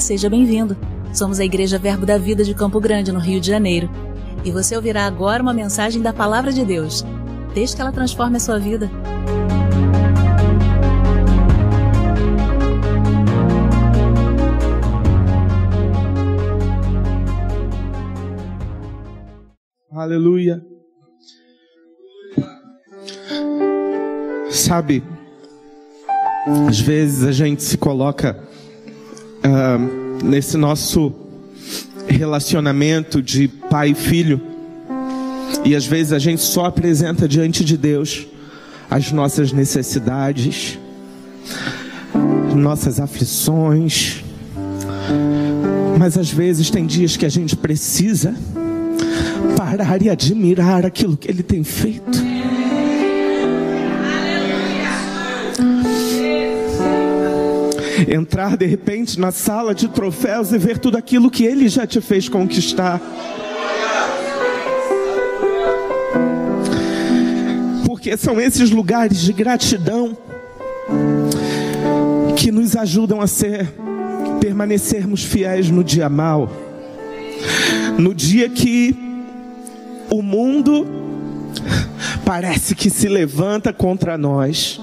Seja bem-vindo. Somos a Igreja Verbo da Vida de Campo Grande, no Rio de Janeiro. E você ouvirá agora uma mensagem da Palavra de Deus. Desde que ela transforme a sua vida. Aleluia. Sabe, às vezes a gente se coloca nesse nosso relacionamento de pai e filho, e às vezes a gente só apresenta diante de Deus as nossas necessidades, nossas aflições, mas às vezes tem dias que a gente precisa parar e admirar aquilo que Ele tem feito. Entrar de repente na sala de troféus e ver tudo aquilo que Ele já te fez conquistar. Porque são esses lugares de gratidão que nos ajudam a ser permanecermos fiéis no dia mal. No dia que o mundo parece que se levanta contra nós.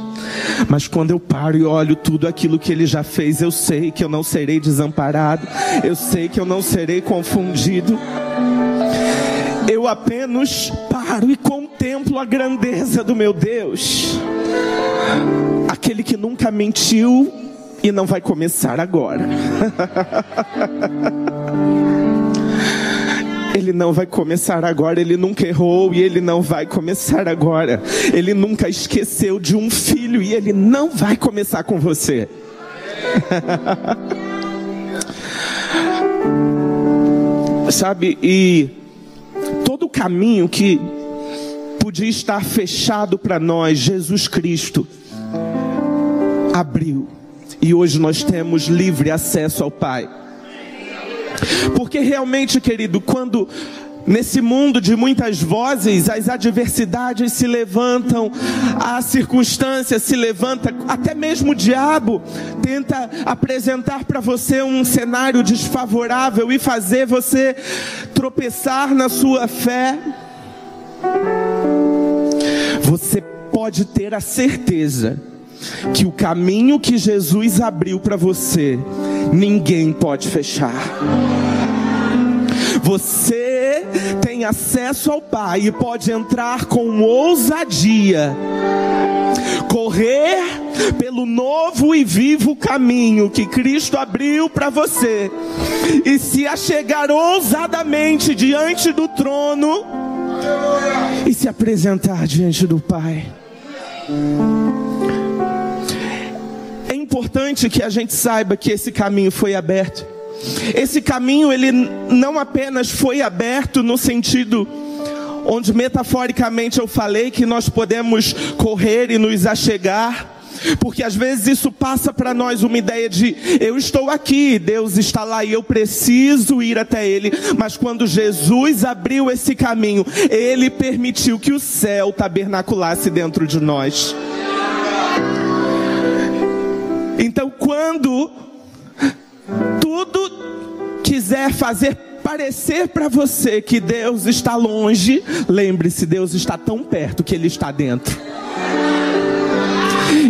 Mas quando eu paro e olho tudo aquilo que ele já fez, eu sei que eu não serei desamparado, eu sei que eu não serei confundido. Eu apenas paro e contemplo a grandeza do meu Deus, aquele que nunca mentiu e não vai começar agora. Ele não vai começar agora, ele nunca errou e ele não vai começar agora. Ele nunca esqueceu de um filho e ele não vai começar com você. Sabe, e todo o caminho que podia estar fechado para nós, Jesus Cristo abriu. E hoje nós temos livre acesso ao Pai. Porque realmente, querido, quando Nesse mundo de muitas vozes, as adversidades se levantam, a circunstância se levanta, até mesmo o diabo tenta apresentar para você um cenário desfavorável e fazer você tropeçar na sua fé. Você pode ter a certeza que o caminho que Jesus abriu para você, ninguém pode fechar. Você tem acesso ao Pai e pode entrar com ousadia, correr pelo novo e vivo caminho que Cristo abriu para você e se achegar ousadamente diante do trono e se apresentar diante do Pai. Importante que a gente saiba que esse caminho foi aberto. Esse caminho ele não apenas foi aberto no sentido onde metaforicamente eu falei que nós podemos correr e nos achegar, porque às vezes isso passa para nós uma ideia de eu estou aqui, Deus está lá e eu preciso ir até Ele. Mas quando Jesus abriu esse caminho, Ele permitiu que o céu tabernaculasse dentro de nós. Então, quando tudo quiser fazer parecer para você que Deus está longe, lembre-se, Deus está tão perto que Ele está dentro.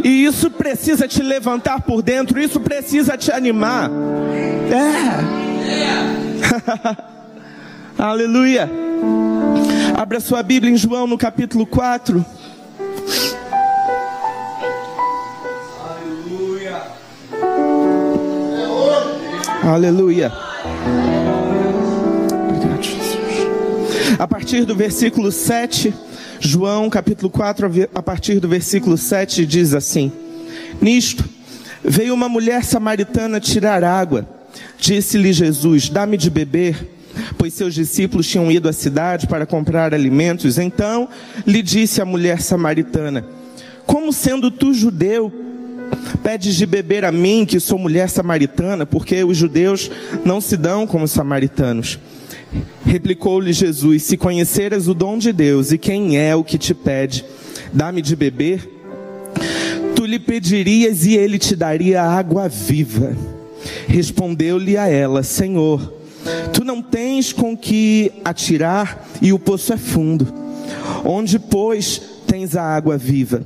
E isso precisa te levantar por dentro, isso precisa te animar. É. Aleluia. Abra sua Bíblia em João no capítulo 4. Aleluia. A partir do versículo 7, João capítulo 4, a partir do versículo 7, diz assim: Nisto veio uma mulher samaritana tirar água. Disse-lhe Jesus: Dá-me de beber. Pois seus discípulos tinham ido à cidade para comprar alimentos. Então lhe disse a mulher samaritana: Como sendo tu judeu, Pedes de beber a mim, que sou mulher samaritana, porque os judeus não se dão como samaritanos. Replicou-lhe Jesus: Se conheceras o dom de Deus e quem é o que te pede, dá-me de beber, tu lhe pedirias e ele te daria água viva. Respondeu-lhe a ela: Senhor, tu não tens com que atirar e o poço é fundo. Onde, pois, tens a água viva?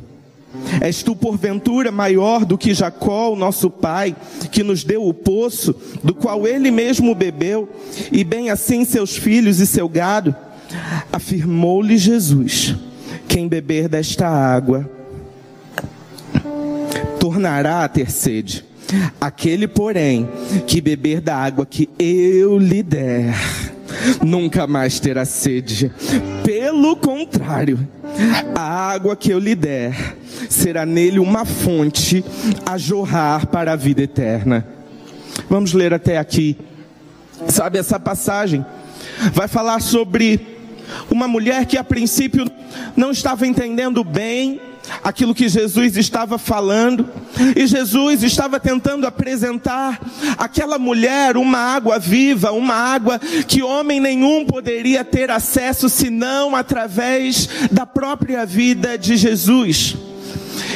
És tu, porventura, maior do que Jacó, o nosso pai, que nos deu o poço, do qual ele mesmo bebeu, e bem assim seus filhos e seu gado? Afirmou-lhe Jesus: Quem beber desta água tornará a ter sede. Aquele, porém, que beber da água que eu lhe der, nunca mais terá sede. Pelo contrário, a água que eu lhe der será nele uma fonte a jorrar para a vida eterna. Vamos ler até aqui. Sabe essa passagem? Vai falar sobre uma mulher que a princípio não estava entendendo bem aquilo que Jesus estava falando, e Jesus estava tentando apresentar aquela mulher uma água viva, uma água que homem nenhum poderia ter acesso senão através da própria vida de Jesus.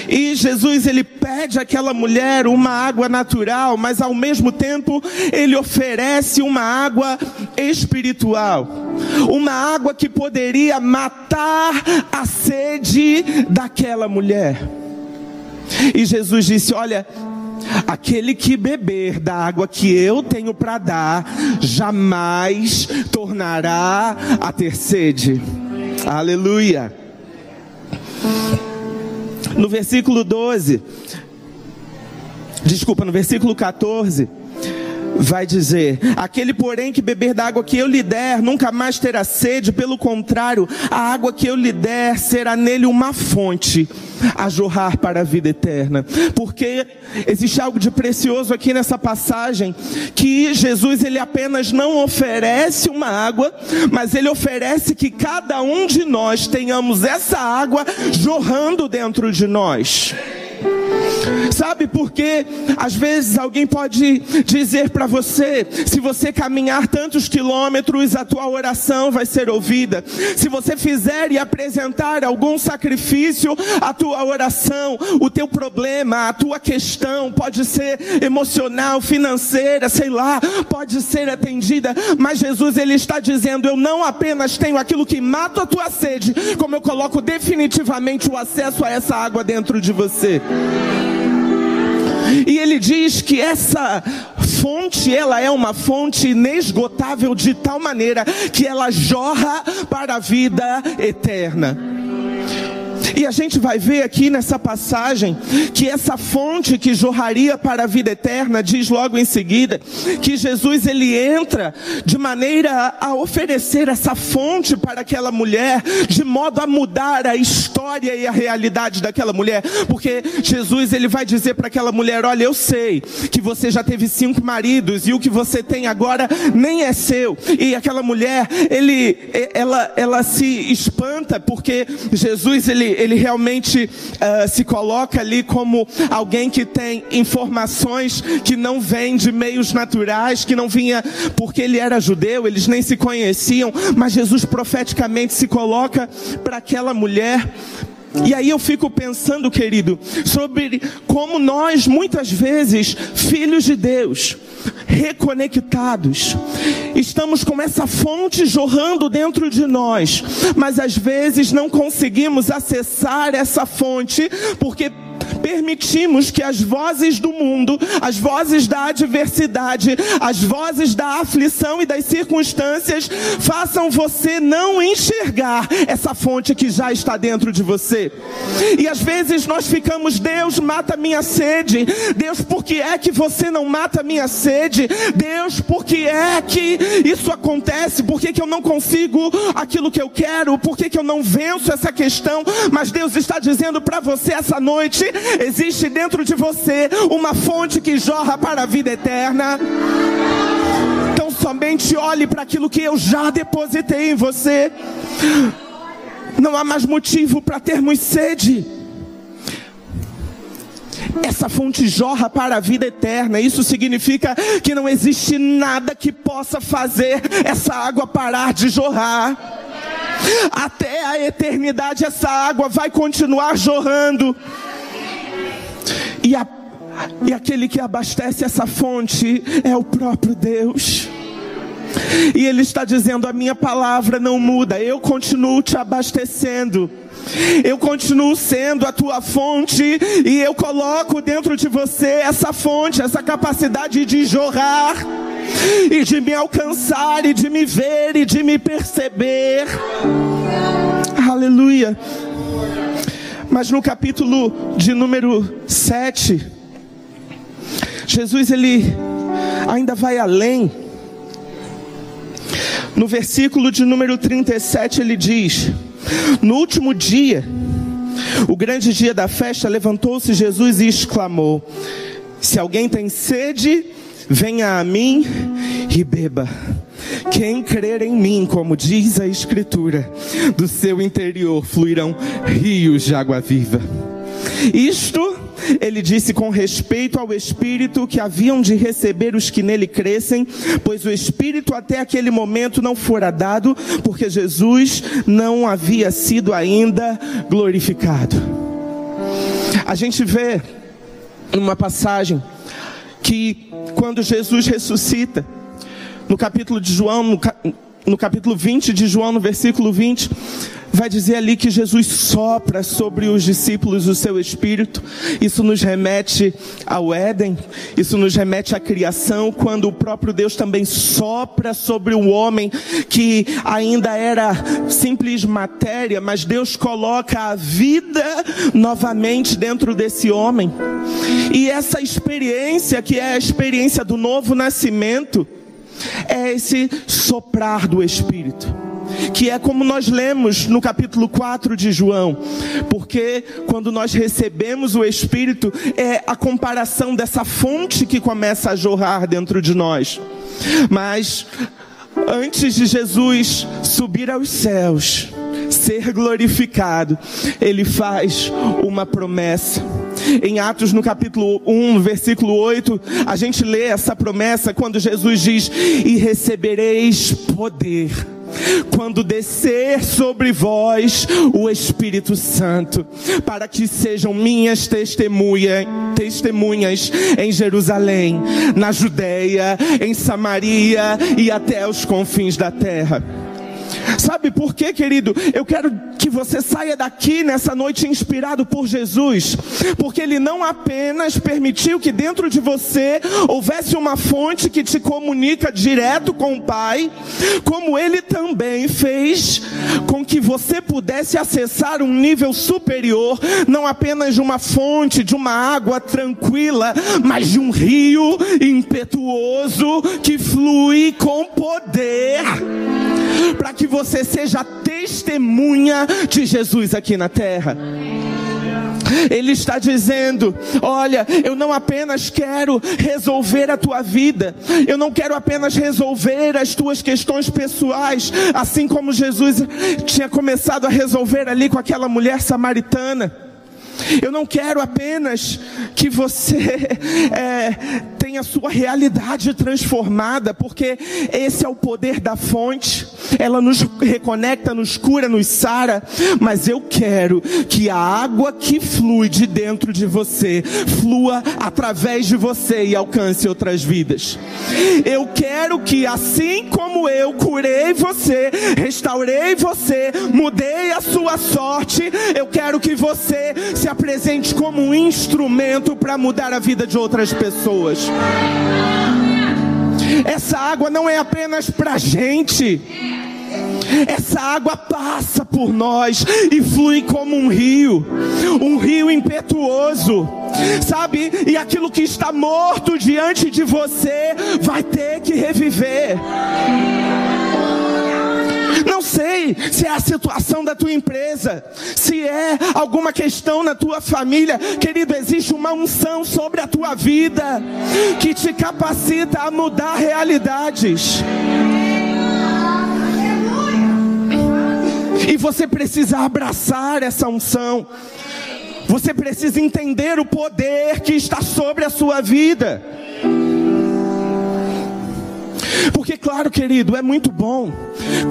E Jesus ele pede àquela mulher uma água natural, mas ao mesmo tempo ele oferece uma água espiritual. Uma água que poderia matar a sede daquela mulher. E Jesus disse: Olha, Aquele que beber da água que eu tenho para dar, jamais tornará a ter sede. Aleluia no versículo 12, desculpa, no versículo 14, vai dizer: Aquele, porém, que beber da água que eu lhe der, nunca mais terá sede, pelo contrário, a água que eu lhe der será nele uma fonte a jorrar para a vida eterna. Porque existe algo de precioso aqui nessa passagem, que Jesus ele apenas não oferece uma água, mas ele oferece que cada um de nós tenhamos essa água jorrando dentro de nós. Sabe por quê? Às vezes alguém pode dizer para você: se você caminhar tantos quilômetros, a tua oração vai ser ouvida. Se você fizer e apresentar algum sacrifício, a tua oração, o teu problema, a tua questão pode ser emocional, financeira, sei lá, pode ser atendida. Mas Jesus ele está dizendo: eu não apenas tenho aquilo que mata a tua sede, como eu coloco definitivamente o acesso a essa água dentro de você. E ele diz que essa fonte, ela é uma fonte inesgotável de tal maneira que ela jorra para a vida eterna. E a gente vai ver aqui nessa passagem que essa fonte que jorraria para a vida eterna diz logo em seguida que Jesus ele entra de maneira a oferecer essa fonte para aquela mulher, de modo a mudar a história e a realidade daquela mulher, porque Jesus ele vai dizer para aquela mulher: "Olha, eu sei que você já teve cinco maridos e o que você tem agora nem é seu". E aquela mulher, ele ela ela se espanta porque Jesus ele ele realmente uh, se coloca ali como alguém que tem informações que não vêm de meios naturais, que não vinha porque ele era judeu, eles nem se conheciam, mas Jesus profeticamente se coloca para aquela mulher e aí eu fico pensando, querido, sobre como nós, muitas vezes, filhos de Deus, reconectados, estamos com essa fonte jorrando dentro de nós, mas às vezes não conseguimos acessar essa fonte porque permitimos que as vozes do mundo, as vozes da adversidade, as vozes da aflição e das circunstâncias façam você não enxergar essa fonte que já está dentro de você. E às vezes nós ficamos, Deus mata minha sede, Deus, por que é que você não mata minha sede? Deus, por que é que isso acontece? Por que, que eu não consigo aquilo que eu quero? Por que, que eu não venço essa questão? Mas Deus está dizendo para você essa noite: Existe dentro de você uma fonte que jorra para a vida eterna. Então somente olhe para aquilo que eu já depositei em você. Não há mais motivo para termos sede. Essa fonte jorra para a vida eterna. Isso significa que não existe nada que possa fazer essa água parar de jorrar. Até a eternidade, essa água vai continuar jorrando. E a, E aquele que abastece essa fonte é o próprio Deus. E Ele está dizendo: a minha palavra não muda, eu continuo te abastecendo. Eu continuo sendo a tua fonte e eu coloco dentro de você essa fonte, essa capacidade de jorrar e de me alcançar e de me ver e de me perceber. Aleluia. Mas no capítulo de número 7, Jesus ele ainda vai além. No versículo de número 37 ele diz: No último dia, o grande dia da festa, levantou-se Jesus e exclamou: Se alguém tem sede, venha a mim e beba. Quem crer em mim, como diz a Escritura, do seu interior fluirão rios de água viva. Isto ele disse com respeito ao Espírito que haviam de receber os que nele crescem, pois o Espírito até aquele momento não fora dado, porque Jesus não havia sido ainda glorificado. A gente vê numa passagem que quando Jesus ressuscita, no capítulo de João, no, no capítulo 20 de João, no versículo 20, vai dizer ali que Jesus sopra sobre os discípulos o seu espírito. Isso nos remete ao Éden, isso nos remete à criação, quando o próprio Deus também sopra sobre o homem que ainda era simples matéria, mas Deus coloca a vida novamente dentro desse homem. E essa experiência, que é a experiência do novo nascimento, é esse soprar do Espírito que é como nós lemos no capítulo 4 de João, porque quando nós recebemos o Espírito, é a comparação dessa fonte que começa a jorrar dentro de nós. Mas antes de Jesus subir aos céus, ser glorificado, ele faz uma promessa. Em Atos, no capítulo 1, versículo 8, a gente lê essa promessa quando Jesus diz: E recebereis poder quando descer sobre vós o Espírito Santo, para que sejam minhas testemunhas, testemunhas em Jerusalém, na Judéia, em Samaria e até os confins da terra. Sabe por quê, querido? Eu quero que você saia daqui nessa noite inspirado por Jesus, porque Ele não apenas permitiu que dentro de você houvesse uma fonte que te comunica direto com o Pai, como Ele também fez com que você pudesse acessar um nível superior, não apenas de uma fonte, de uma água tranquila, mas de um rio impetuoso que flui com poder para que você seja testemunha de Jesus aqui na terra. Ele está dizendo: Olha, eu não apenas quero resolver a tua vida, eu não quero apenas resolver as tuas questões pessoais, assim como Jesus tinha começado a resolver ali com aquela mulher samaritana. Eu não quero apenas que você é, tenha sua realidade transformada, porque esse é o poder da fonte. Ela nos reconecta, nos cura, nos sara. Mas eu quero que a água que flui de dentro de você flua através de você e alcance outras vidas. Eu quero que assim como eu curei você, restaurei você, mudei a sua sorte, eu quero que você se apresente como um instrumento para mudar a vida de outras pessoas. Essa água não é apenas para gente. Essa água passa por nós e flui como um rio, um rio impetuoso, sabe? E aquilo que está morto diante de você vai ter que reviver. Não sei se é a situação da tua empresa, se é alguma questão na tua família. Querido, existe uma unção sobre a tua vida que te capacita a mudar realidades. E você precisa abraçar essa unção. Você precisa entender o poder que está sobre a sua vida. Porque, claro, querido, é muito bom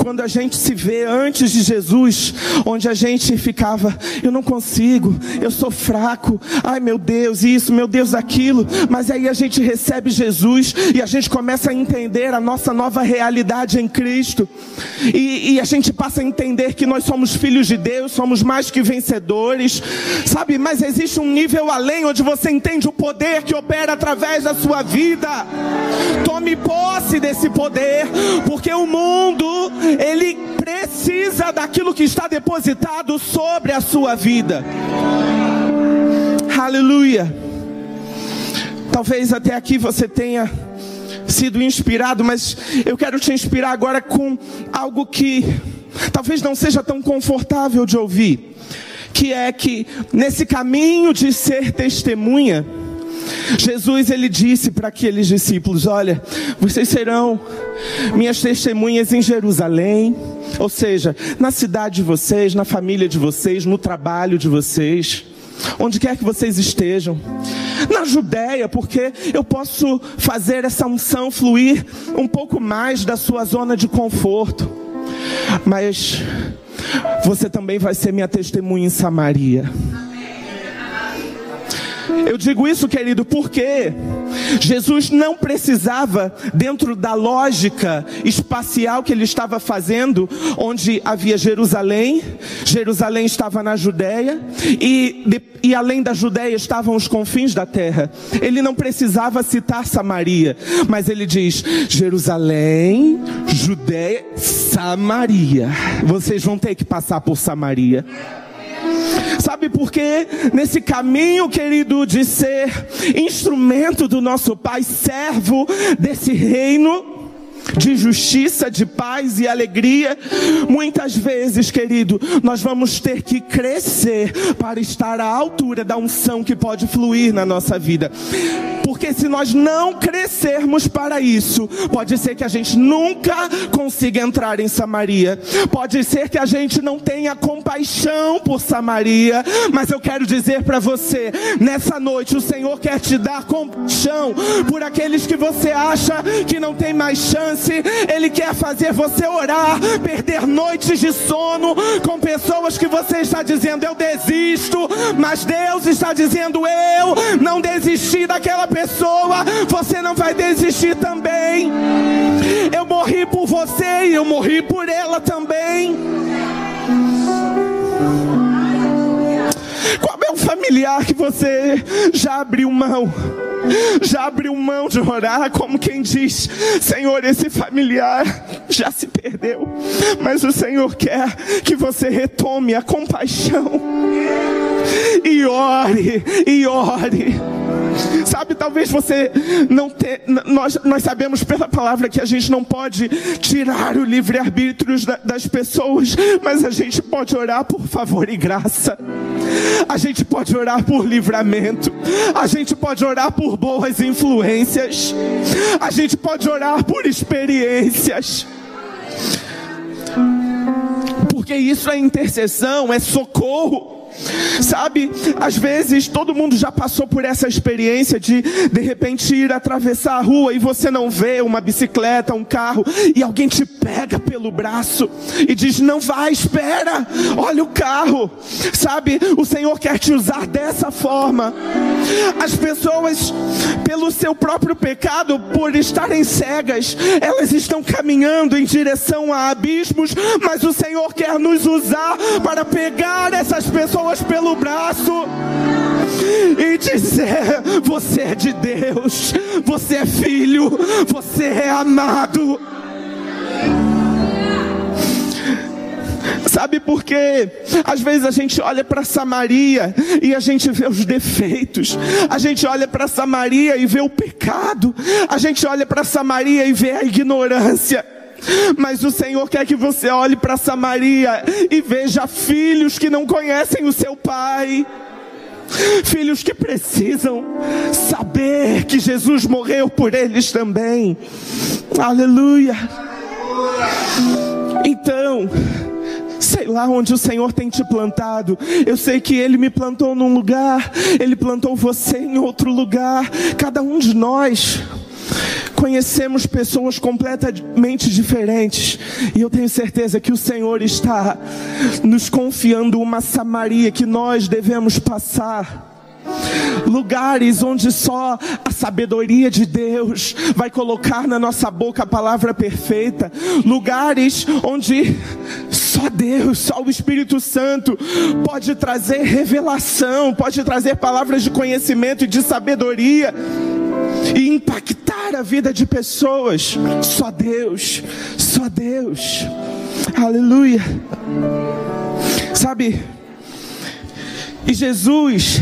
quando a gente se vê antes de Jesus, onde a gente ficava, eu não consigo, eu sou fraco, ai meu Deus, isso, meu Deus, aquilo. Mas aí a gente recebe Jesus e a gente começa a entender a nossa nova realidade em Cristo. E, e a gente passa a entender que nós somos filhos de Deus, somos mais que vencedores, sabe? Mas existe um nível além onde você entende o poder que opera através da sua vida. Tome posse desse poder, porque o mundo, ele precisa daquilo que está depositado sobre a sua vida. Aleluia. Talvez até aqui você tenha sido inspirado, mas eu quero te inspirar agora com algo que talvez não seja tão confortável de ouvir, que é que nesse caminho de ser testemunha, Jesus ele disse para aqueles discípulos: Olha, vocês serão minhas testemunhas em Jerusalém, ou seja, na cidade de vocês, na família de vocês, no trabalho de vocês, onde quer que vocês estejam. Na Judéia, porque eu posso fazer essa unção fluir um pouco mais da sua zona de conforto. Mas você também vai ser minha testemunha em Samaria. Eu digo isso, querido, porque Jesus não precisava, dentro da lógica espacial que ele estava fazendo, onde havia Jerusalém, Jerusalém estava na Judéia, e, de, e além da Judéia estavam os confins da terra. Ele não precisava citar Samaria, mas ele diz: Jerusalém, Judéia, Samaria. Vocês vão ter que passar por Samaria. Sabe por quê? Nesse caminho, querido, de ser instrumento do nosso Pai, servo desse reino, de justiça, de paz e alegria. Muitas vezes, querido, nós vamos ter que crescer para estar à altura da unção que pode fluir na nossa vida. Porque se nós não crescermos para isso, pode ser que a gente nunca consiga entrar em Samaria. Pode ser que a gente não tenha compaixão por Samaria, mas eu quero dizer para você, nessa noite o Senhor quer te dar compaixão por aqueles que você acha que não tem mais chance. Ele quer fazer você orar, perder noites de sono com pessoas que você está dizendo eu desisto, mas Deus está dizendo eu não desisti daquela pessoa, você não vai desistir também. Eu morri por você e eu morri por ela também. Qual é o familiar que você já abriu mão? Já abriu mão de orar, como quem diz: Senhor, esse familiar já se perdeu, mas o Senhor quer que você retome a compaixão e ore, e ore. Sabe, talvez você não tenha. Nós, nós sabemos pela palavra que a gente não pode tirar o livre-arbítrio das pessoas, mas a gente pode orar por favor e graça. A gente pode orar por livramento. A gente pode orar por boas influências. A gente pode orar por experiências. Porque isso é intercessão, é socorro. Sabe, às vezes todo mundo já passou por essa experiência de de repente ir atravessar a rua e você não vê uma bicicleta, um carro e alguém te pega pelo braço e diz: "Não vai, espera. Olha o carro". Sabe, o Senhor quer te usar dessa forma. As pessoas pelo seu próprio pecado, por estarem cegas, elas estão caminhando em direção a abismos, mas o Senhor quer nos usar para pegar essas pessoas pessoas pelo braço e dizer: Você é de Deus, você é filho, você é amado. Sabe por quê? Às vezes a gente olha para Samaria e a gente vê os defeitos. A gente olha para Samaria e vê o pecado. A gente olha para Samaria e vê a ignorância. Mas o Senhor quer que você olhe para Samaria e veja filhos que não conhecem o seu pai. Filhos que precisam saber que Jesus morreu por eles também. Aleluia. Então, sei lá onde o Senhor tem te plantado. Eu sei que Ele me plantou num lugar, Ele plantou você em outro lugar. Cada um de nós conhecemos pessoas completamente diferentes. E eu tenho certeza que o Senhor está nos confiando uma Samaria que nós devemos passar lugares onde só a sabedoria de Deus vai colocar na nossa boca a palavra perfeita, lugares onde só Deus, só o Espírito Santo pode trazer revelação, pode trazer palavras de conhecimento e de sabedoria e impactar a vida de pessoas. Só Deus, só Deus. Aleluia. Sabe? E Jesus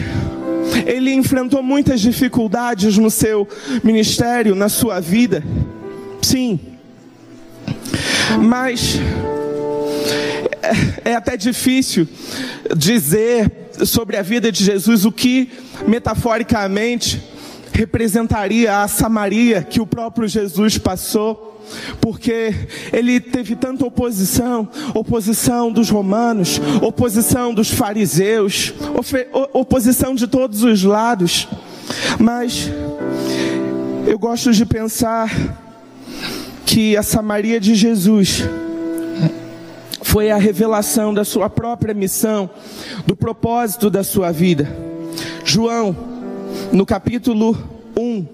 ele enfrentou muitas dificuldades no seu ministério, na sua vida. Sim. Mas é, é até difícil dizer sobre a vida de Jesus o que metaforicamente representaria a Samaria que o próprio Jesus passou porque ele teve tanta oposição oposição dos romanos, oposição dos fariseus, oposição de todos os lados. Mas eu gosto de pensar que a Samaria de Jesus foi a revelação da sua própria missão, do propósito da sua vida. João, no capítulo 1,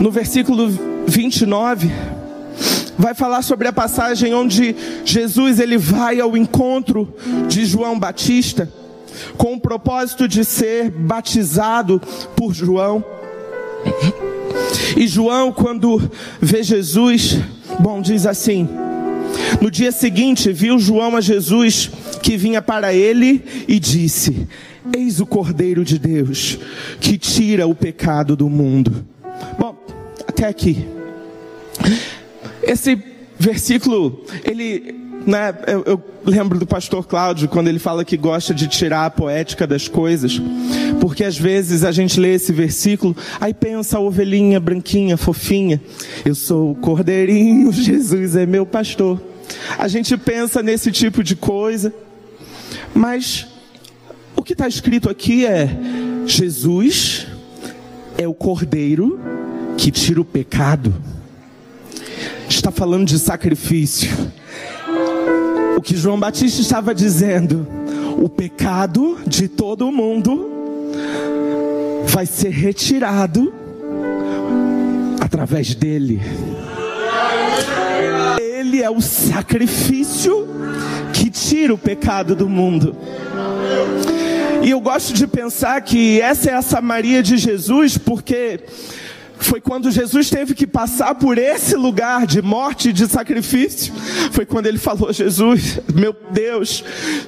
no versículo 29 vai falar sobre a passagem onde Jesus ele vai ao encontro de João Batista com o propósito de ser batizado por João. E João, quando vê Jesus, bom, diz assim: no dia seguinte viu João a Jesus que vinha para ele e disse: Eis o Cordeiro de Deus que tira o pecado do mundo. Bom, até aqui. Esse versículo, ele, né, eu, eu, lembro do pastor Cláudio quando ele fala que gosta de tirar a poética das coisas, porque às vezes a gente lê esse versículo, aí pensa a ovelhinha branquinha, fofinha, eu sou o cordeirinho, Jesus é meu pastor. A gente pensa nesse tipo de coisa, mas o que está escrito aqui é: Jesus é o cordeiro que tira o pecado está falando de sacrifício. O que João Batista estava dizendo, o pecado de todo mundo vai ser retirado através dele. Ele é o sacrifício que tira o pecado do mundo. E eu gosto de pensar que essa é a Samaria de Jesus, porque foi quando Jesus teve que passar por esse lugar de morte e de sacrifício. Foi quando ele falou: Jesus, meu Deus,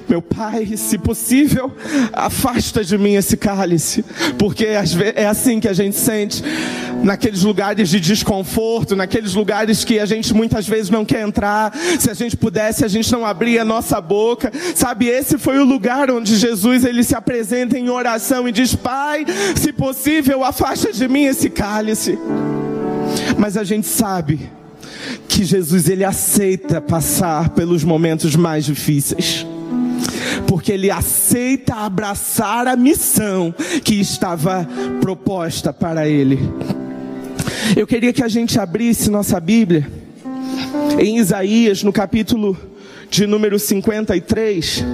meu Pai, se possível, afasta de mim esse cálice. Porque é assim que a gente sente naqueles lugares de desconforto, naqueles lugares que a gente muitas vezes não quer entrar. Se a gente pudesse, a gente não abria a nossa boca. Sabe, esse foi o lugar onde Jesus ele se apresenta em oração e diz: Pai, se possível, afasta de mim esse cálice. Mas a gente sabe que Jesus ele aceita passar pelos momentos mais difíceis. Porque ele aceita abraçar a missão que estava proposta para ele. Eu queria que a gente abrisse nossa Bíblia em Isaías, no capítulo de número 53.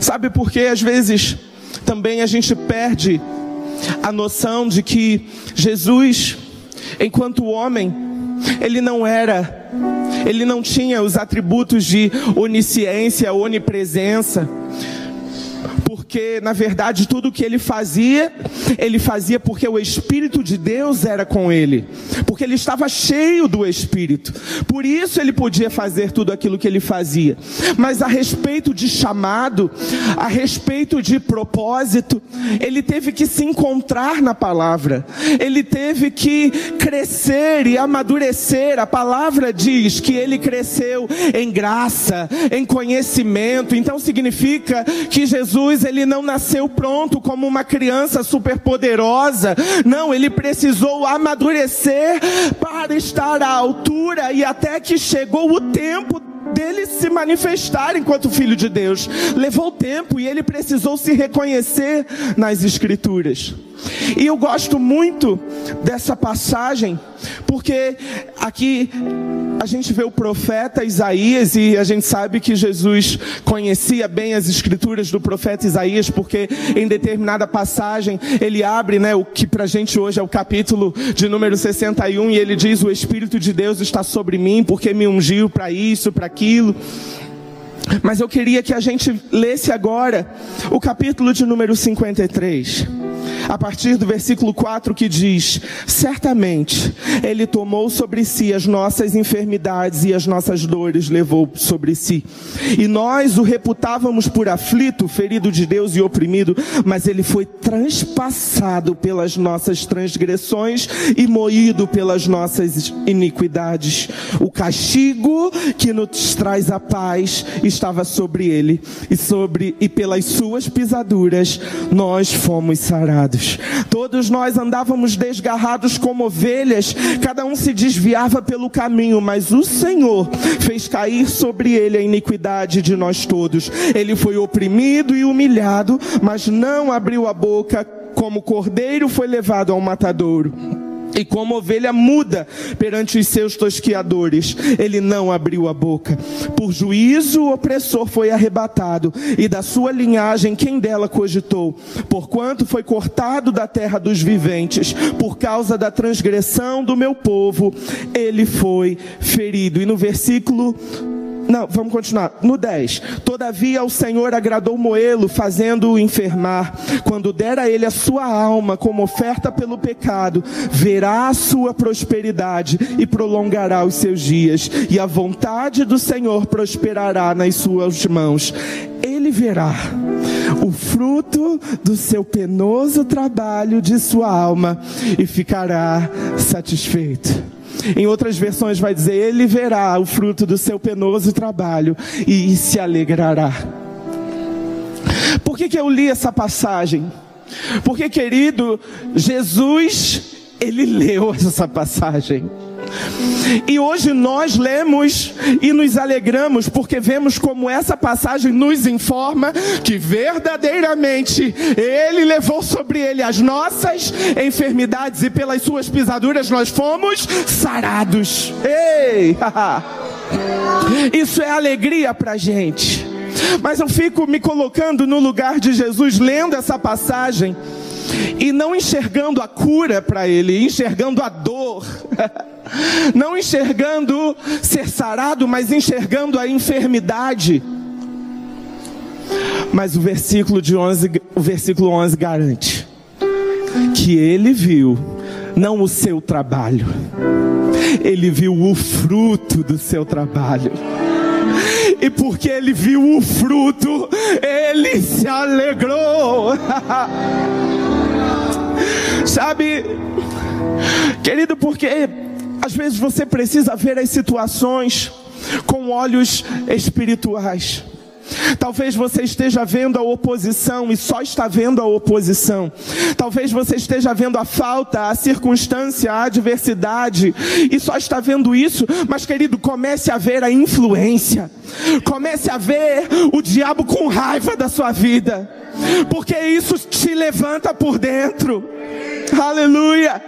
Sabe por que às vezes também a gente perde a noção de que Jesus, enquanto homem, ele não era, ele não tinha os atributos de onisciência, onipresença, porque na verdade tudo que ele fazia, ele fazia porque o Espírito de Deus era com ele, porque ele estava cheio do Espírito, por isso ele podia fazer tudo aquilo que ele fazia. Mas a respeito de chamado, a respeito de propósito, ele teve que se encontrar na palavra, ele teve que crescer e amadurecer. A palavra diz que ele cresceu em graça, em conhecimento, então significa que Jesus ele ele não nasceu pronto como uma criança superpoderosa. Não, ele precisou amadurecer para estar à altura e até que chegou o tempo dele se manifestar enquanto filho de Deus. Levou tempo e ele precisou se reconhecer nas escrituras. E eu gosto muito dessa passagem, porque aqui a gente vê o profeta Isaías e a gente sabe que Jesus conhecia bem as escrituras do profeta Isaías, porque em determinada passagem ele abre, né, o que pra gente hoje é o capítulo de número 61 e ele diz: "O espírito de Deus está sobre mim, porque me ungiu para isso, para aquilo". Mas eu queria que a gente lesse agora o capítulo de número 53 a partir do versículo 4 que diz: Certamente Ele tomou sobre si as nossas enfermidades e as nossas dores levou sobre si. E nós o reputávamos por aflito, ferido de Deus e oprimido, mas Ele foi transpassado pelas nossas transgressões e moído pelas nossas iniquidades. O castigo que nos traz a paz estava sobre Ele, e sobre e pelas suas pisaduras nós fomos sarados. Todos nós andávamos desgarrados como ovelhas, cada um se desviava pelo caminho, mas o Senhor fez cair sobre ele a iniquidade de nós todos. Ele foi oprimido e humilhado, mas não abriu a boca, como cordeiro foi levado ao matadouro. E como ovelha muda perante os seus tosquiadores, ele não abriu a boca. Por juízo o opressor foi arrebatado, e da sua linhagem quem dela cogitou? Porquanto foi cortado da terra dos viventes, por causa da transgressão do meu povo, ele foi ferido. E no versículo não, vamos continuar. No 10. Todavia o Senhor agradou Moelo, fazendo-o enfermar. Quando der a ele a sua alma como oferta pelo pecado, verá a sua prosperidade e prolongará os seus dias. E a vontade do Senhor prosperará nas suas mãos. Ele verá o fruto do seu penoso trabalho de sua alma e ficará satisfeito. Em outras versões vai dizer: Ele verá o fruto do seu penoso trabalho e se alegrará. Por que, que eu li essa passagem? Porque, querido, Jesus, ele leu essa passagem. E hoje nós lemos e nos alegramos porque vemos como essa passagem nos informa que verdadeiramente Ele levou sobre Ele as nossas enfermidades e pelas suas pisaduras nós fomos sarados. Ei! Isso é alegria para gente. Mas eu fico me colocando no lugar de Jesus lendo essa passagem e não enxergando a cura para ele, enxergando a dor. não enxergando ser sarado, mas enxergando a enfermidade. Mas o versículo de 11, o versículo 11 garante que ele viu não o seu trabalho, ele viu o fruto do seu trabalho. E porque ele viu o fruto, ele se alegrou. Sabe, querido, porque às vezes você precisa ver as situações com olhos espirituais. Talvez você esteja vendo a oposição e só está vendo a oposição. Talvez você esteja vendo a falta, a circunstância, a adversidade e só está vendo isso. Mas, querido, comece a ver a influência. Comece a ver o diabo com raiva da sua vida, porque isso te levanta por dentro. Aleluia.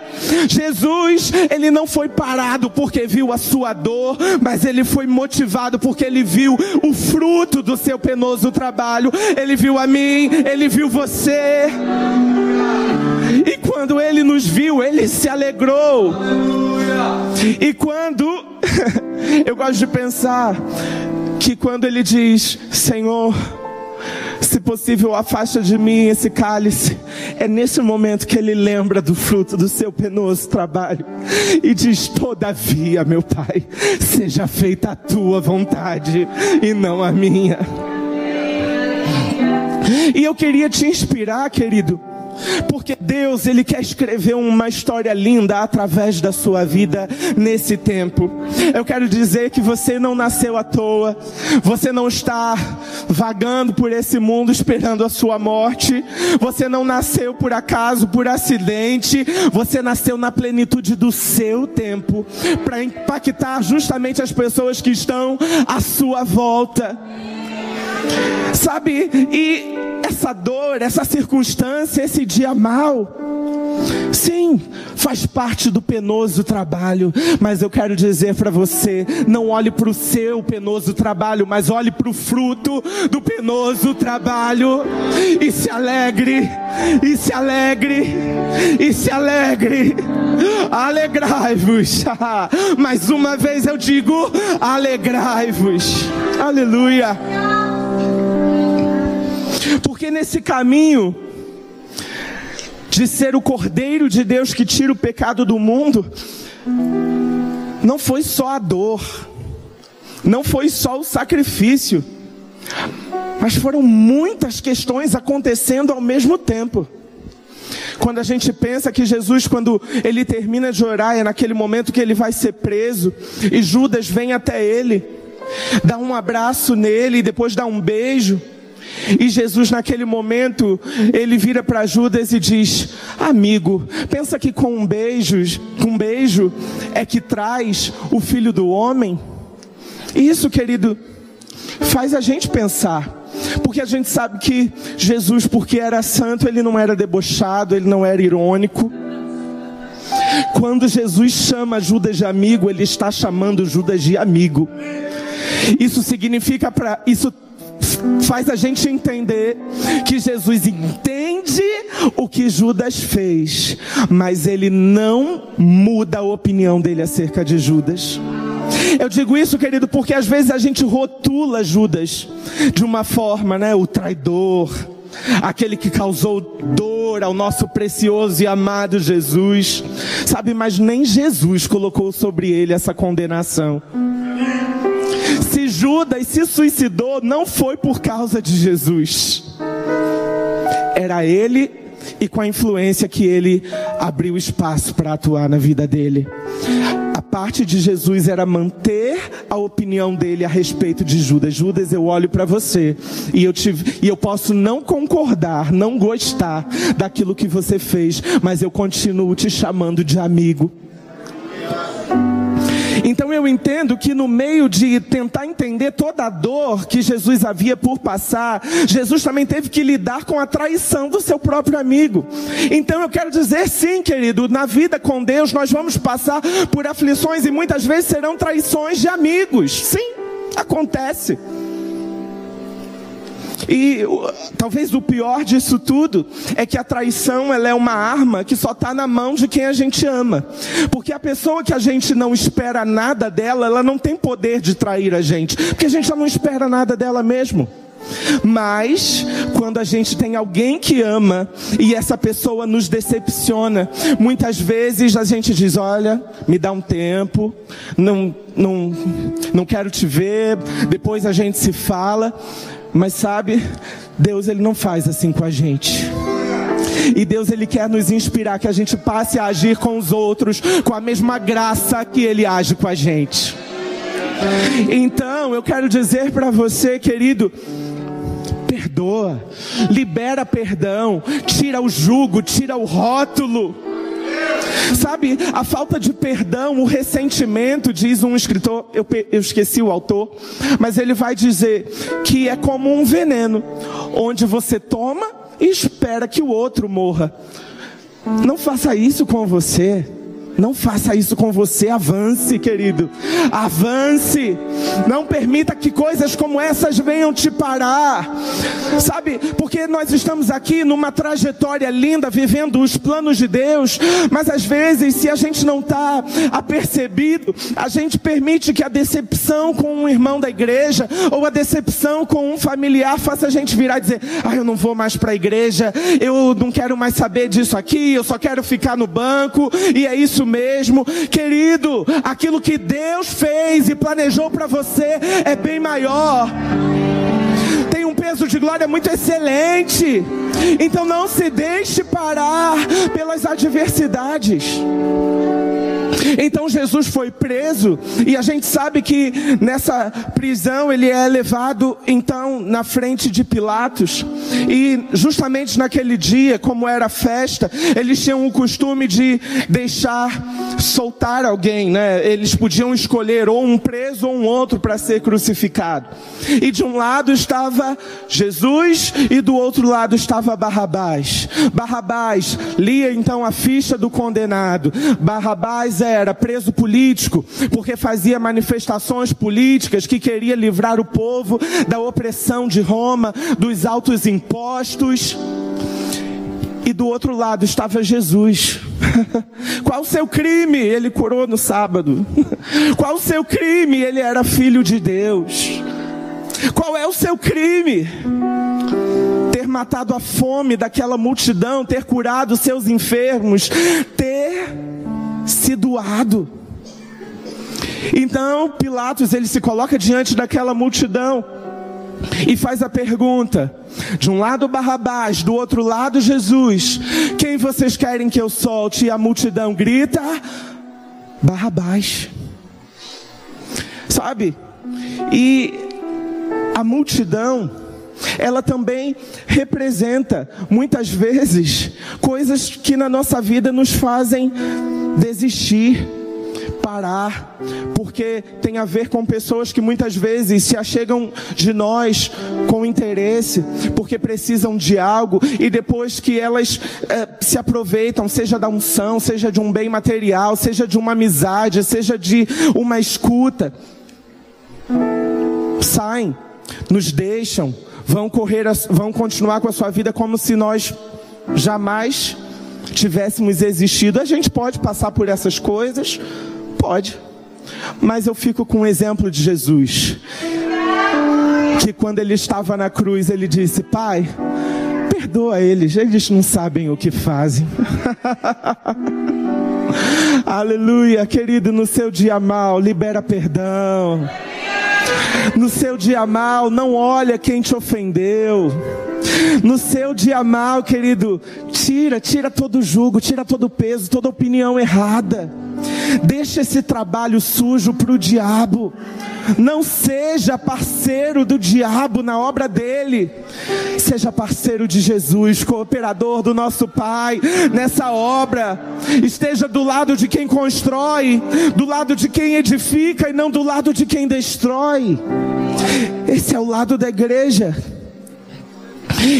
Jesus, ele não foi parado porque viu a sua dor, mas ele foi motivado porque ele viu o fruto do seu penoso trabalho. Ele viu a mim, ele viu você. E quando ele nos viu, ele se alegrou. E quando eu gosto de pensar que quando ele diz, Senhor, se possível, afasta de mim esse cálice. É nesse momento que ele lembra do fruto do seu penoso trabalho e diz: Todavia, meu Pai, seja feita a tua vontade e não a minha. E eu queria te inspirar, querido, porque Deus, Ele quer escrever uma história linda através da sua vida nesse tempo. Eu quero dizer que você não nasceu à toa, você não está vagando por esse mundo esperando a sua morte, você não nasceu por acaso, por acidente, você nasceu na plenitude do seu tempo, para impactar justamente as pessoas que estão à sua volta. Sabe, e essa dor, essa circunstância, esse dia mal, Sim, faz parte do penoso trabalho, mas eu quero dizer para você: não olhe para o seu penoso trabalho, mas olhe para o fruto do penoso trabalho e se alegre, e se alegre, e se alegre. Alegrai-vos. Mais uma vez eu digo: alegrai-vos. Aleluia. Porque nesse caminho, de ser o Cordeiro de Deus que tira o pecado do mundo, não foi só a dor, não foi só o sacrifício, mas foram muitas questões acontecendo ao mesmo tempo. Quando a gente pensa que Jesus, quando ele termina de orar, é naquele momento que ele vai ser preso, e Judas vem até ele, dá um abraço nele, e depois dá um beijo. E Jesus, naquele momento, ele vira para Judas e diz: Amigo, pensa que com um beijo, com um beijo é que traz o filho do homem? Isso, querido, faz a gente pensar. Porque a gente sabe que Jesus, porque era santo, ele não era debochado, ele não era irônico. Quando Jesus chama Judas de amigo, ele está chamando Judas de amigo. Isso significa para isso faz a gente entender que Jesus entende o que Judas fez, mas ele não muda a opinião dele acerca de Judas. Eu digo isso, querido, porque às vezes a gente rotula Judas de uma forma, né? O traidor, aquele que causou dor ao nosso precioso e amado Jesus, sabe? Mas nem Jesus colocou sobre ele essa condenação. Judas se suicidou não foi por causa de Jesus. Era ele e com a influência que ele abriu espaço para atuar na vida dele. A parte de Jesus era manter a opinião dele a respeito de Judas. Judas, eu olho para você e eu, te, e eu posso não concordar, não gostar daquilo que você fez, mas eu continuo te chamando de amigo. Então eu entendo que no meio de tentar entender toda a dor que Jesus havia por passar, Jesus também teve que lidar com a traição do seu próprio amigo. Então eu quero dizer sim, querido, na vida com Deus nós vamos passar por aflições e muitas vezes serão traições de amigos. Sim, acontece. E talvez o pior disso tudo é que a traição ela é uma arma que só está na mão de quem a gente ama. Porque a pessoa que a gente não espera nada dela, ela não tem poder de trair a gente. Porque a gente já não espera nada dela mesmo. Mas quando a gente tem alguém que ama e essa pessoa nos decepciona, muitas vezes a gente diz: Olha, me dá um tempo, não, não, não quero te ver, depois a gente se fala. Mas sabe, Deus ele não faz assim com a gente. E Deus ele quer nos inspirar que a gente passe a agir com os outros com a mesma graça que ele age com a gente. Então, eu quero dizer para você, querido, perdoa, libera perdão, tira o jugo, tira o rótulo. Sabe, a falta de perdão, o ressentimento, diz um escritor, eu, eu esqueci o autor, mas ele vai dizer que é como um veneno, onde você toma e espera que o outro morra. Não faça isso com você. Não faça isso com você, avance, querido. Avance. Não permita que coisas como essas venham te parar. Sabe? Porque nós estamos aqui numa trajetória linda, vivendo os planos de Deus, mas às vezes, se a gente não está apercebido, a gente permite que a decepção com um irmão da igreja ou a decepção com um familiar faça a gente virar e dizer: "Ah, eu não vou mais para a igreja, eu não quero mais saber disso aqui, eu só quero ficar no banco". E é isso mesmo. Querido, aquilo que Deus fez e planejou para você é bem maior. Tem um peso de glória muito excelente. Então não se deixe parar pelas adversidades. Então Jesus foi preso e a gente sabe que nessa prisão ele é levado então na frente de Pilatos e justamente naquele dia, como era festa, eles tinham o costume de deixar soltar alguém, né? Eles podiam escolher ou um preso ou um outro para ser crucificado. E de um lado estava Jesus e do outro lado estava Barrabás. Barrabás lia então a ficha do condenado. Barrabás era preso político, porque fazia manifestações políticas que queria livrar o povo da opressão de Roma, dos altos impostos. E do outro lado estava Jesus. Qual o seu crime? Ele curou no sábado. Qual o seu crime? Ele era filho de Deus. Qual é o seu crime? Ter matado a fome daquela multidão, ter curado seus enfermos, ter se doado. Então Pilatos ele se coloca diante daquela multidão e faz a pergunta: de um lado Barrabás, do outro lado Jesus, quem vocês querem que eu solte? E a multidão grita: Barrabás. Sabe? E a multidão ela também representa, muitas vezes, coisas que na nossa vida nos fazem desistir, parar, porque tem a ver com pessoas que muitas vezes se achegam de nós com interesse, porque precisam de algo, e depois que elas é, se aproveitam, seja da unção, seja de um bem material, seja de uma amizade, seja de uma escuta, saem, nos deixam, vão correr, vão continuar com a sua vida como se nós jamais tivéssemos existido. A gente pode passar por essas coisas, pode. Mas eu fico com o exemplo de Jesus, que quando ele estava na cruz, ele disse: Pai, perdoa eles, eles não sabem o que fazem. Aleluia, querido, no seu dia mal, libera perdão. No seu dia mal, não olha quem te ofendeu. No seu dia mal, querido, tira, tira todo o jugo, tira todo o peso, toda opinião errada. Deixa esse trabalho sujo para o diabo. Não seja parceiro do diabo na obra dele. Seja parceiro de Jesus, cooperador do nosso Pai nessa obra. Esteja do lado de quem constrói, do lado de quem edifica e não do lado de quem destrói. Esse é o lado da igreja.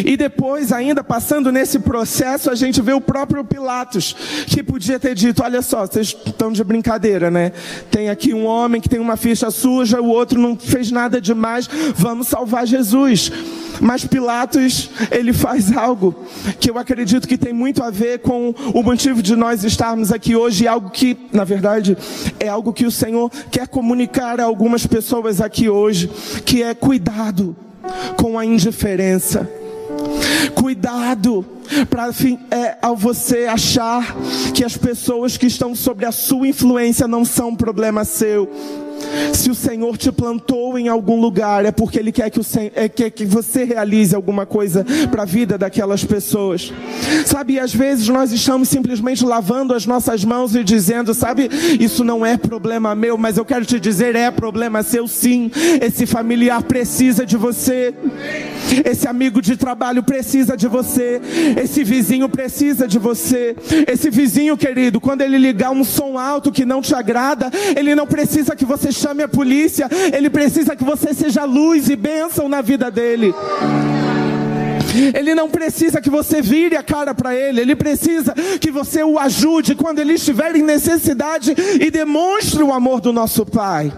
E depois, ainda passando nesse processo, a gente vê o próprio Pilatos, que podia ter dito: Olha só, vocês estão de brincadeira, né? Tem aqui um homem que tem uma ficha suja, o outro não fez nada demais, vamos salvar Jesus. Mas Pilatos, ele faz algo que eu acredito que tem muito a ver com o motivo de nós estarmos aqui hoje, algo que, na verdade, é algo que o Senhor quer comunicar a algumas pessoas aqui hoje, que é cuidado com a indiferença. Cuidado para é, ao você achar que as pessoas que estão sob a sua influência não são um problema seu. Se o Senhor te plantou em algum lugar, é porque Ele quer que, o, é, quer que você realize alguma coisa para a vida daquelas pessoas. Sabe, às vezes nós estamos simplesmente lavando as nossas mãos e dizendo, sabe, isso não é problema meu, mas eu quero te dizer, é problema seu sim. Esse familiar precisa de você. Esse amigo de trabalho precisa de você. Esse vizinho precisa de você. Esse vizinho, querido, quando ele ligar um som alto que não te agrada, ele não precisa que você chame a polícia, ele precisa que você seja luz e bênção na vida dele. Ele não precisa que você vire a cara para ele, ele precisa que você o ajude quando ele estiver em necessidade e demonstre o amor do nosso Pai.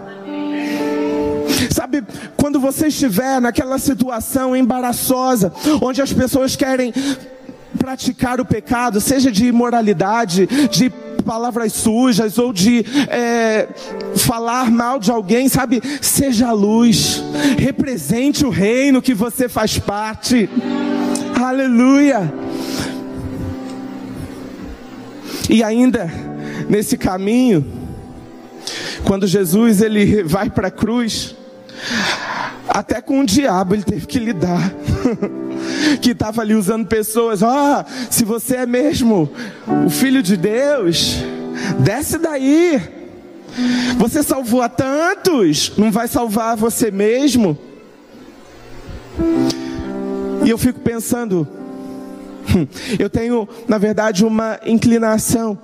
Sabe, quando você estiver naquela situação embaraçosa, onde as pessoas querem praticar o pecado, seja de imoralidade, de palavras sujas ou de é, falar mal de alguém, sabe? Seja luz, represente o reino que você faz parte. Aleluia. E ainda nesse caminho, quando Jesus ele vai para a cruz, até com o diabo ele teve que lidar. que estava ali usando pessoas. Ah, se você é mesmo o filho de Deus, Desce daí. Você salvou a tantos, não vai salvar você mesmo? E eu fico pensando, eu tenho, na verdade, uma inclinação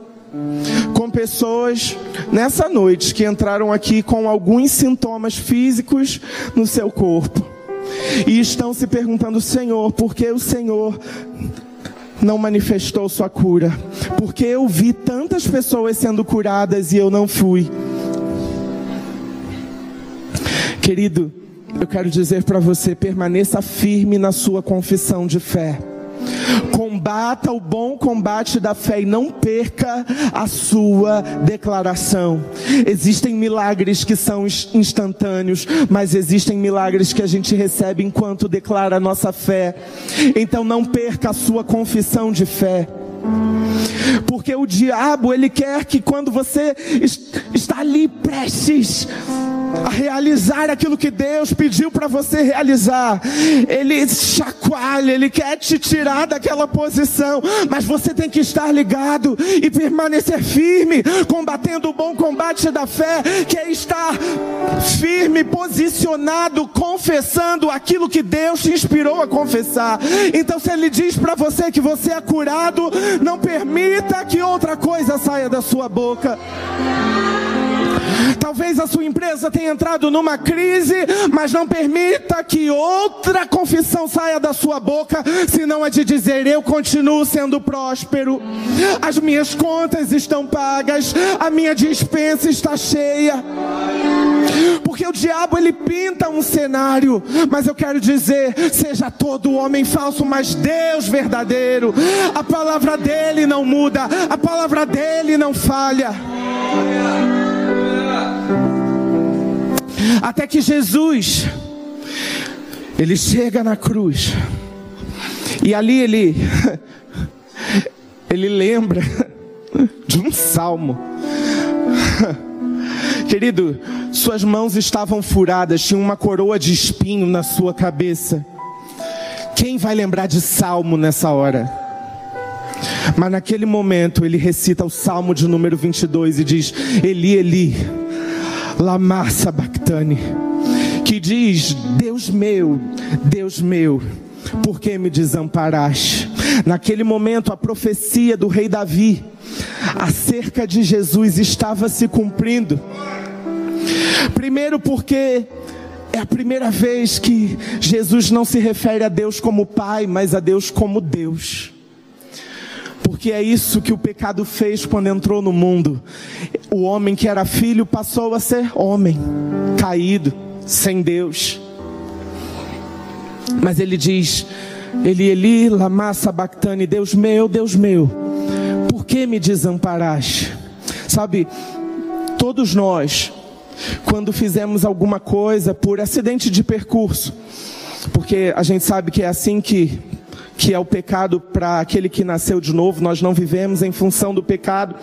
com pessoas nessa noite que entraram aqui com alguns sintomas físicos no seu corpo e estão se perguntando, Senhor, por que o Senhor não manifestou sua cura? Porque eu vi tantas pessoas sendo curadas e eu não fui. Querido, eu quero dizer para você: permaneça firme na sua confissão de fé. Combata o bom combate da fé e não perca a sua declaração. Existem milagres que são instantâneos, mas existem milagres que a gente recebe enquanto declara a nossa fé. Então não perca a sua confissão de fé. Porque o diabo, ele quer que quando você está ali prestes a realizar aquilo que Deus pediu para você realizar. Ele chacoalha, ele quer te tirar daquela posição, mas você tem que estar ligado e permanecer firme, combatendo o bom combate da fé, que é estar firme, posicionado, confessando aquilo que Deus te inspirou a confessar. Então, se Ele diz para você que você é curado, não permita que outra coisa saia da sua boca. Talvez a sua empresa tenha entrado numa crise, mas não permita que outra confissão saia da sua boca, senão é de dizer: Eu continuo sendo próspero, as minhas contas estão pagas, a minha dispensa está cheia. Porque o diabo ele pinta um cenário, mas eu quero dizer: seja todo homem falso, mas Deus verdadeiro. A palavra dele não muda, a palavra dele não falha. Até que Jesus, ele chega na cruz, e ali ele, ele lembra de um salmo. Querido, suas mãos estavam furadas, tinha uma coroa de espinho na sua cabeça. Quem vai lembrar de salmo nessa hora? Mas naquele momento ele recita o salmo de número 22 e diz: Eli, Eli Lamar Sabactane, que diz: Deus meu, Deus meu, por que me desamparaste? Naquele momento, a profecia do rei Davi acerca de Jesus estava se cumprindo. Primeiro, porque é a primeira vez que Jesus não se refere a Deus como Pai, mas a Deus como Deus porque é isso que o pecado fez quando entrou no mundo. O homem que era filho passou a ser homem, caído, sem Deus. Mas ele diz: Eli, Eli, lama sabachthani, Deus meu, Deus meu, por que me desamparaste? Sabe, todos nós, quando fizemos alguma coisa por acidente de percurso, porque a gente sabe que é assim que que é o pecado para aquele que nasceu de novo. Nós não vivemos em função do pecado,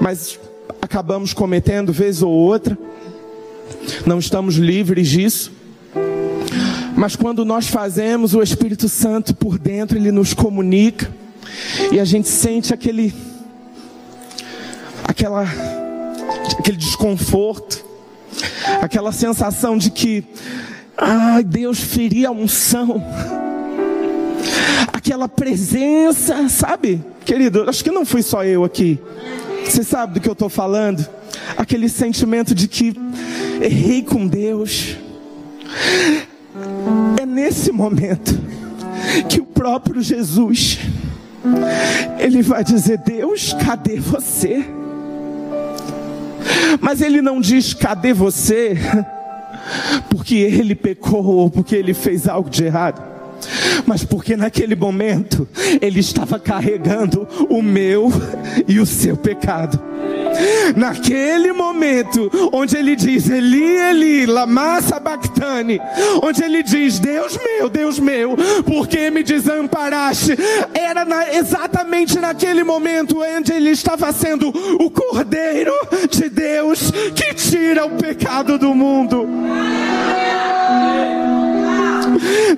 mas acabamos cometendo vez ou outra. Não estamos livres disso. Mas quando nós fazemos, o Espírito Santo por dentro, ele nos comunica e a gente sente aquele aquela aquele desconforto, aquela sensação de que ai, Deus feria a unção aquela presença, sabe? Querido, acho que não fui só eu aqui. Você sabe do que eu estou falando? Aquele sentimento de que errei com Deus. É nesse momento que o próprio Jesus, ele vai dizer: Deus, cadê você? Mas ele não diz: cadê você? Porque ele pecou ou porque ele fez algo de errado mas porque naquele momento ele estava carregando o meu e o seu pecado. Naquele momento, onde ele diz, Eli, Eli, lama sabachthani, onde ele diz, Deus meu, Deus meu, por que me desamparaste? Era na, exatamente naquele momento onde ele estava sendo o Cordeiro de Deus que tira o pecado do mundo.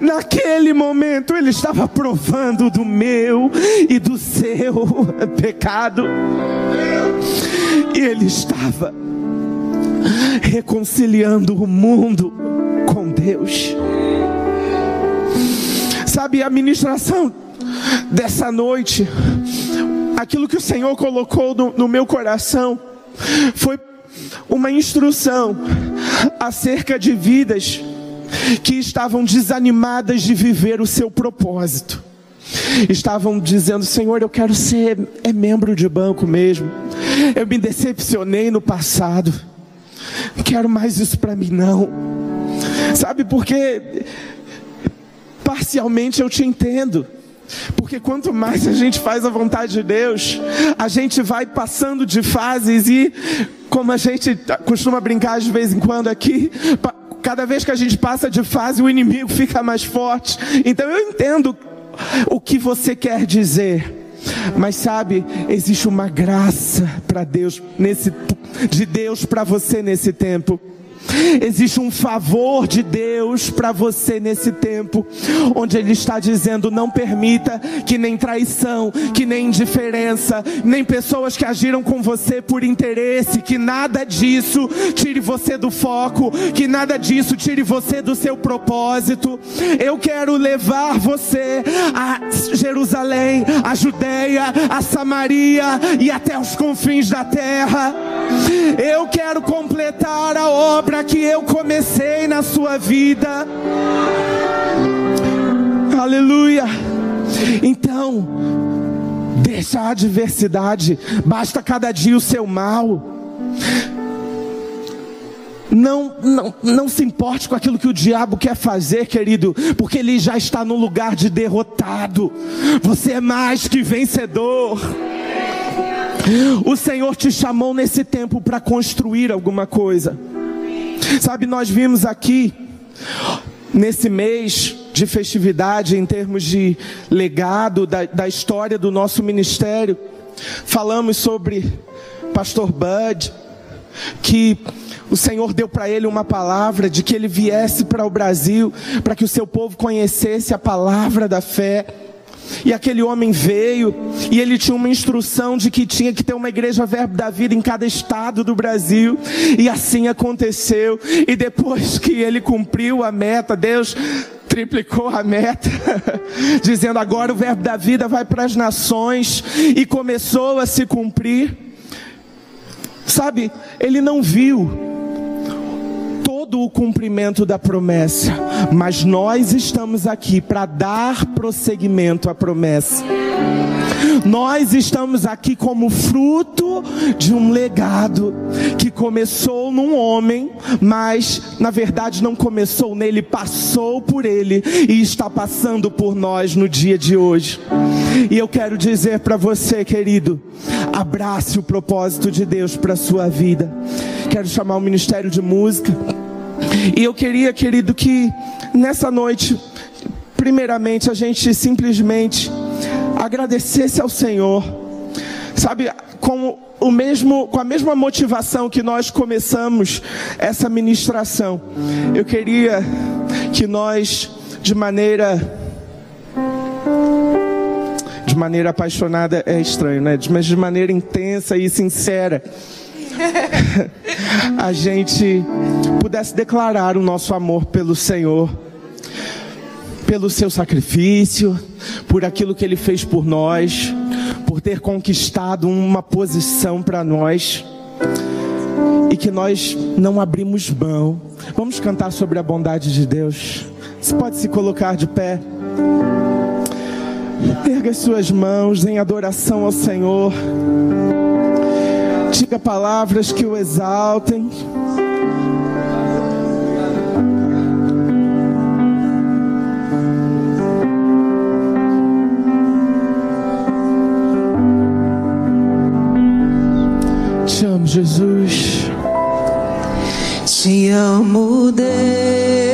Naquele momento ele estava provando do meu e do seu pecado. Ele estava reconciliando o mundo com Deus. Sabe, a ministração dessa noite, aquilo que o Senhor colocou no, no meu coração, foi uma instrução acerca de vidas que estavam desanimadas de viver o seu propósito. Estavam dizendo: Senhor, eu quero ser é membro de banco mesmo. Eu me decepcionei no passado. Não quero mais isso para mim, não. Sabe, porque parcialmente eu te entendo. Porque quanto mais a gente faz a vontade de Deus, a gente vai passando de fases e, como a gente costuma brincar de vez em quando aqui, cada vez que a gente passa de fase, o inimigo fica mais forte. Então eu entendo o que você quer dizer. Mas sabe, existe uma graça para Deus nesse de Deus para você nesse tempo. Existe um favor de Deus para você nesse tempo, onde Ele está dizendo: não permita que nem traição, que nem indiferença, nem pessoas que agiram com você por interesse, que nada disso tire você do foco, que nada disso tire você do seu propósito. Eu quero levar você a Jerusalém, a Judéia, a Samaria e até os confins da terra. Eu quero completar a obra que eu comecei na sua vida. Aleluia. Então, deixa a adversidade, basta cada dia o seu mal. Não, não, não se importe com aquilo que o diabo quer fazer, querido, porque ele já está no lugar de derrotado. Você é mais que vencedor. O Senhor te chamou nesse tempo para construir alguma coisa. Sabe, nós vimos aqui, nesse mês de festividade, em termos de legado da, da história do nosso ministério, falamos sobre Pastor Bud, que o Senhor deu para ele uma palavra de que ele viesse para o Brasil, para que o seu povo conhecesse a palavra da fé. E aquele homem veio e ele tinha uma instrução de que tinha que ter uma igreja Verbo da Vida em cada estado do Brasil. E assim aconteceu. E depois que ele cumpriu a meta, Deus triplicou a meta, dizendo agora o Verbo da Vida vai para as nações e começou a se cumprir. Sabe, ele não viu todo o cumprimento da promessa, mas nós estamos aqui para dar prosseguimento à promessa. Nós estamos aqui como fruto de um legado que começou num homem, mas na verdade não começou nele, passou por ele e está passando por nós no dia de hoje. E eu quero dizer para você, querido, abrace o propósito de Deus para sua vida. Quero chamar o Ministério de Música. E eu queria, querido, que nessa noite, primeiramente, a gente simplesmente agradecesse ao Senhor, sabe, com o mesmo, com a mesma motivação que nós começamos essa ministração. Eu queria que nós, de maneira de maneira apaixonada é estranho, né? Mas de maneira intensa e sincera, a gente pudesse declarar o nosso amor pelo Senhor, pelo seu sacrifício, por aquilo que ele fez por nós, por ter conquistado uma posição para nós e que nós não abrimos mão. Vamos cantar sobre a bondade de Deus. Você pode se colocar de pé. Erga as suas mãos em adoração ao Senhor. Diga palavras que o exaltem. Te amo, Jesus. Te amo, Deus.